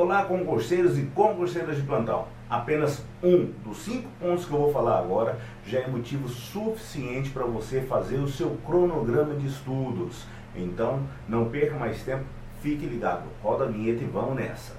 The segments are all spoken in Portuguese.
Olá, concurseiros e concurseiras de plantão. Apenas um dos cinco pontos que eu vou falar agora já é motivo suficiente para você fazer o seu cronograma de estudos. Então, não perca mais tempo, fique ligado. Roda a vinheta e vamos nessa.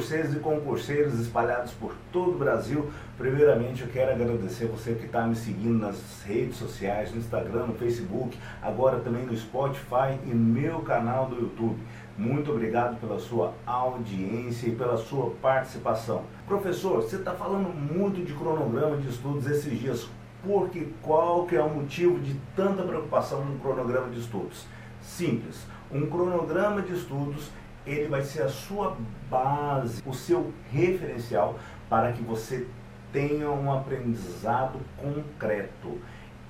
Concurseiros e concurseiros espalhados por todo o Brasil. Primeiramente eu quero agradecer você que está me seguindo nas redes sociais, no Instagram, no Facebook, agora também no Spotify e meu canal do YouTube. Muito obrigado pela sua audiência e pela sua participação. Professor, você está falando muito de cronograma de estudos esses dias, porque qual que é o motivo de tanta preocupação no cronograma de estudos? Simples, um cronograma de estudos ele vai ser a sua base, o seu referencial para que você tenha um aprendizado concreto.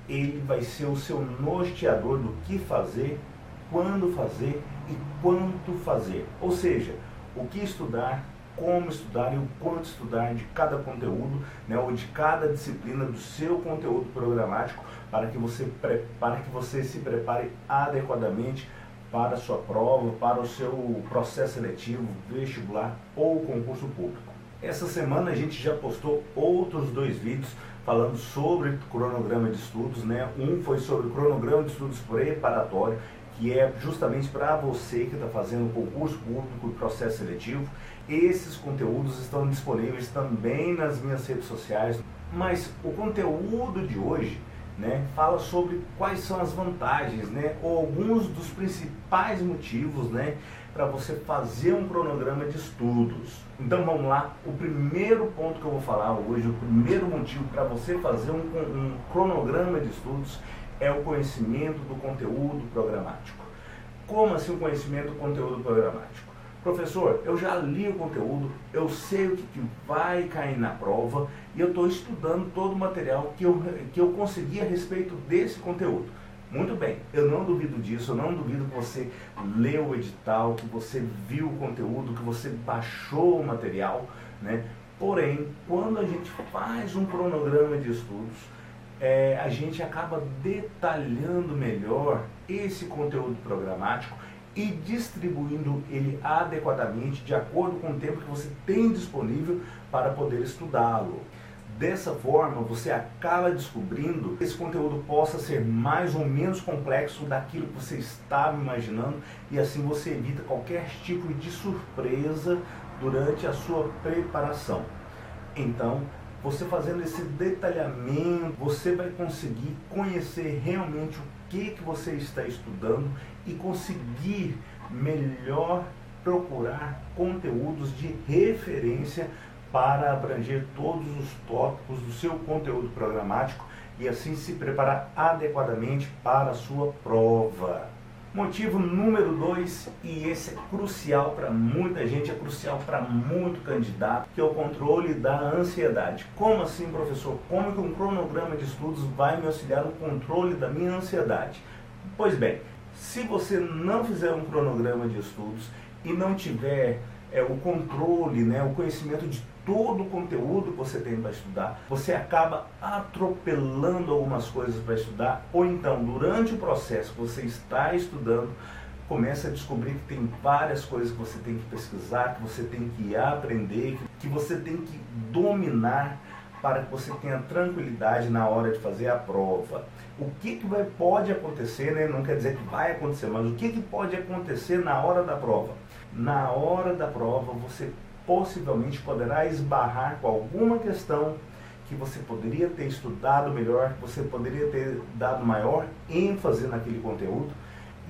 Ele vai ser o seu norteador do que fazer, quando fazer e quanto fazer. Ou seja, o que estudar, como estudar e o quanto estudar de cada conteúdo, né, ou de cada disciplina do seu conteúdo programático, para que você, para que você se prepare adequadamente para a sua prova, para o seu processo seletivo, vestibular ou concurso público. Essa semana a gente já postou outros dois vídeos falando sobre cronograma de estudos, né? Um foi sobre cronograma de estudos preparatório, que é justamente para você que está fazendo concurso público e processo seletivo. Esses conteúdos estão disponíveis também nas minhas redes sociais, mas o conteúdo de hoje né, fala sobre quais são as vantagens, né, ou alguns dos principais motivos, né, para você fazer um cronograma de estudos. Então vamos lá, o primeiro ponto que eu vou falar hoje, o primeiro motivo para você fazer um, um cronograma de estudos é o conhecimento do conteúdo programático. Como assim o conhecimento do conteúdo programático? Professor, eu já li o conteúdo, eu sei o que, que vai cair na prova e eu estou estudando todo o material que eu, que eu consegui a respeito desse conteúdo. Muito bem, eu não duvido disso, eu não duvido que você leu o edital, que você viu o conteúdo, que você baixou o material, né? Porém, quando a gente faz um cronograma de estudos, é, a gente acaba detalhando melhor esse conteúdo programático e distribuindo ele adequadamente de acordo com o tempo que você tem disponível para poder estudá-lo. Dessa forma, você acaba descobrindo que esse conteúdo possa ser mais ou menos complexo daquilo que você estava imaginando e assim você evita qualquer tipo de surpresa durante a sua preparação. Então, você fazendo esse detalhamento, você vai conseguir conhecer realmente o que, que você está estudando e conseguir melhor procurar conteúdos de referência para abranger todos os tópicos do seu conteúdo programático e assim se preparar adequadamente para a sua prova. Motivo número dois, e esse é crucial para muita gente, é crucial para muito candidato, que é o controle da ansiedade. Como assim, professor? Como que um cronograma de estudos vai me auxiliar no controle da minha ansiedade? Pois bem, se você não fizer um cronograma de estudos e não tiver é, o controle, né, o conhecimento de todo o conteúdo que você tem para estudar, você acaba atropelando algumas coisas para estudar, ou então, durante o processo que você está estudando, começa a descobrir que tem várias coisas que você tem que pesquisar, que você tem que aprender, que você tem que dominar para que você tenha tranquilidade na hora de fazer a prova. O que, que vai, pode acontecer, né? não quer dizer que vai acontecer, mas o que, que pode acontecer na hora da prova? Na hora da prova, você possivelmente poderá esbarrar com alguma questão que você poderia ter estudado melhor, que você poderia ter dado maior ênfase naquele conteúdo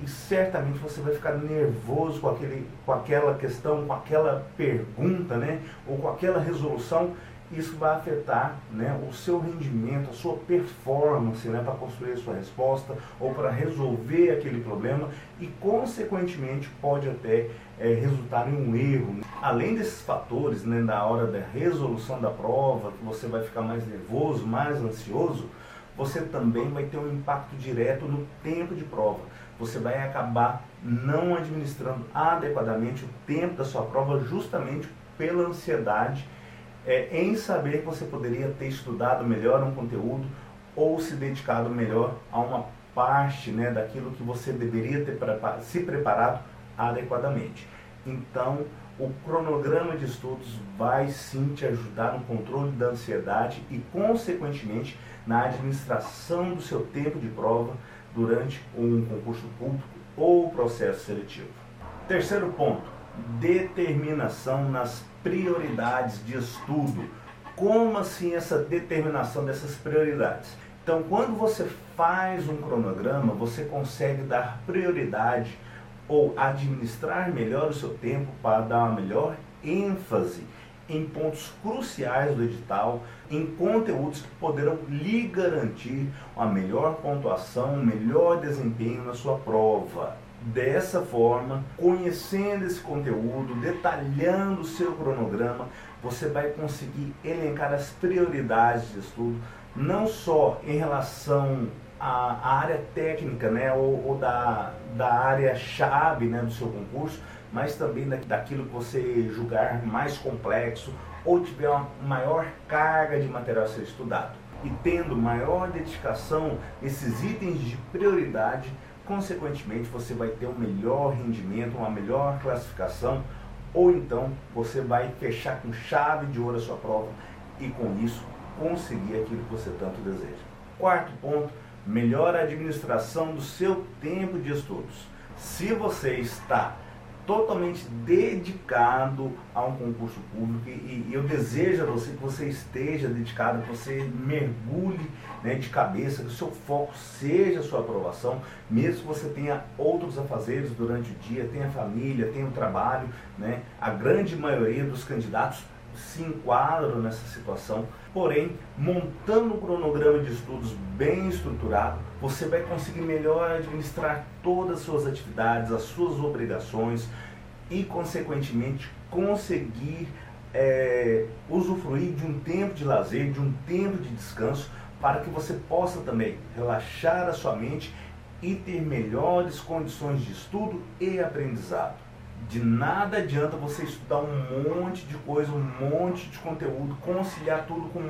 e certamente você vai ficar nervoso com, aquele, com aquela questão, com aquela pergunta, né? ou com aquela resolução isso vai afetar né, o seu rendimento, a sua performance né, para construir a sua resposta ou para resolver aquele problema e, consequentemente, pode até é, resultar em um erro. Além desses fatores, né, na hora da resolução da prova, você vai ficar mais nervoso, mais ansioso, você também vai ter um impacto direto no tempo de prova. Você vai acabar não administrando adequadamente o tempo da sua prova justamente pela ansiedade é, em saber que você poderia ter estudado melhor um conteúdo ou se dedicado melhor a uma parte né, daquilo que você deveria ter se preparado adequadamente. Então, o cronograma de estudos vai sim te ajudar no controle da ansiedade e, consequentemente, na administração do seu tempo de prova durante um concurso público ou processo seletivo. Terceiro ponto, determinação nas prioridades de estudo. Como assim essa determinação dessas prioridades? Então, quando você faz um cronograma, você consegue dar prioridade ou administrar melhor o seu tempo para dar uma melhor ênfase em pontos cruciais do edital, em conteúdos que poderão lhe garantir uma melhor pontuação, um melhor desempenho na sua prova. Dessa forma, conhecendo esse conteúdo, detalhando o seu cronograma, você vai conseguir elencar as prioridades de estudo, não só em relação à área técnica, né, ou, ou da, da área chave né, do seu concurso, mas também daquilo que você julgar mais complexo ou tiver uma maior carga de material a ser estudado. E tendo maior dedicação nesses itens de prioridade, consequentemente você vai ter um melhor rendimento, uma melhor classificação, ou então você vai fechar com chave de ouro a sua prova e com isso conseguir aquilo que você tanto deseja. Quarto ponto, melhor administração do seu tempo de estudos. Se você está totalmente dedicado a um concurso público e, eu desejo a você que você esteja dedicado, que você mergulhe né, de cabeça, que o seu foco seja a sua aprovação, mesmo que você tenha outros afazeres durante o dia, tenha família, tenha um trabalho, né, a grande maioria dos candidatos se enquadram nessa situação. Porém, montando um cronograma de estudos bem estruturado, você vai conseguir melhor administrar todas as suas atividades, as suas obrigações e, consequentemente, conseguir é, usufruir de um tempo de lazer, de um tempo de descanso, para que você possa também relaxar a sua mente e ter melhores condições de estudo e aprendizado. De nada adianta você estudar um monte de coisa, um monte de conteúdo, conciliar tudo com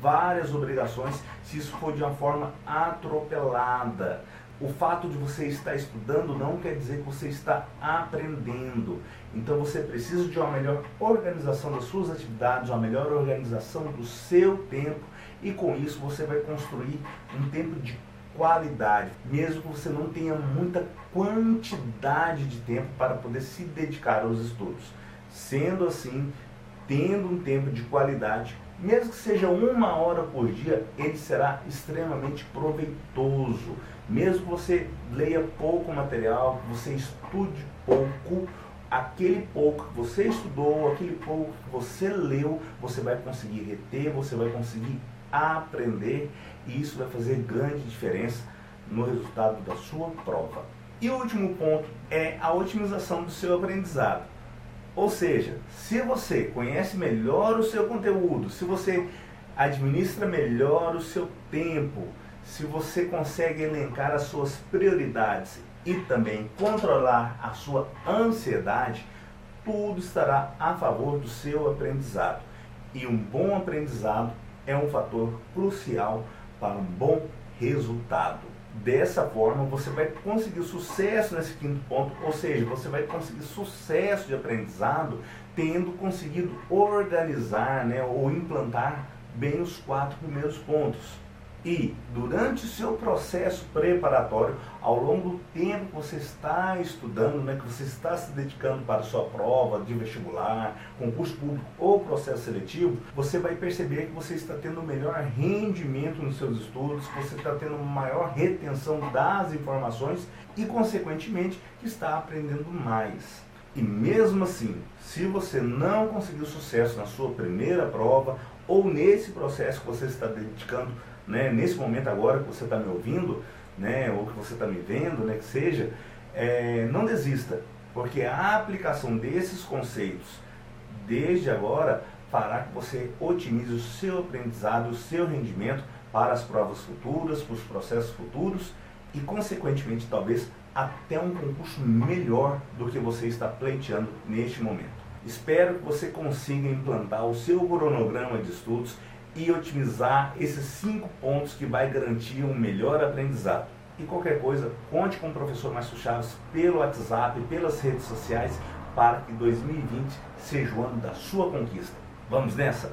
várias obrigações, se isso for de uma forma atropelada. O fato de você estar estudando não quer dizer que você está aprendendo. Então você precisa de uma melhor organização das suas atividades, uma melhor organização do seu tempo, e com isso você vai construir um tempo de qualidade, mesmo que você não tenha muita quantidade de tempo para poder se dedicar aos estudos. Sendo assim, tendo um tempo de qualidade, mesmo que seja uma hora por dia, ele será extremamente proveitoso. Mesmo que você leia pouco material, você estude pouco, aquele pouco que você estudou, aquele pouco que você leu, você vai conseguir reter, você vai conseguir aprender e isso vai fazer grande diferença no resultado da sua prova. E o último ponto é a otimização do seu aprendizado. Ou seja, se você conhece melhor o seu conteúdo, se você administra melhor o seu tempo, se você consegue elencar as suas prioridades e também controlar a sua ansiedade, tudo estará a favor do seu aprendizado. E um bom aprendizado é um fator crucial para um bom resultado. Dessa forma, você vai conseguir sucesso nesse quinto ponto, ou seja, você vai conseguir sucesso de aprendizado tendo conseguido organizar né, ou implantar bem os quatro primeiros pontos. E durante o seu processo preparatório, ao longo do tempo que você está estudando, né, que você está se dedicando para a sua prova de vestibular, concurso público ou processo seletivo, você vai perceber que você está tendo melhor rendimento nos seus estudos, que você está tendo maior retenção das informações e, consequentemente, que está aprendendo mais. E mesmo assim, se você não conseguiu sucesso na sua primeira prova ou nesse processo que você está dedicando né, nesse momento agora que você está me ouvindo, né, ou que você está me vendo, né, que seja, é, não desista, porque a aplicação desses conceitos desde agora fará que você otimize o seu aprendizado, o seu rendimento para as provas futuras, para os processos futuros e, consequentemente, talvez até um concurso melhor do que você está pleiteando neste momento. Espero que você consiga implantar o seu cronograma de estudos e otimizar esses cinco pontos que vai garantir um melhor aprendizado. E qualquer coisa, conte com o professor Márcio Chaves pelo WhatsApp, pelas redes sociais, para que 2020 seja o ano da sua conquista. Vamos nessa?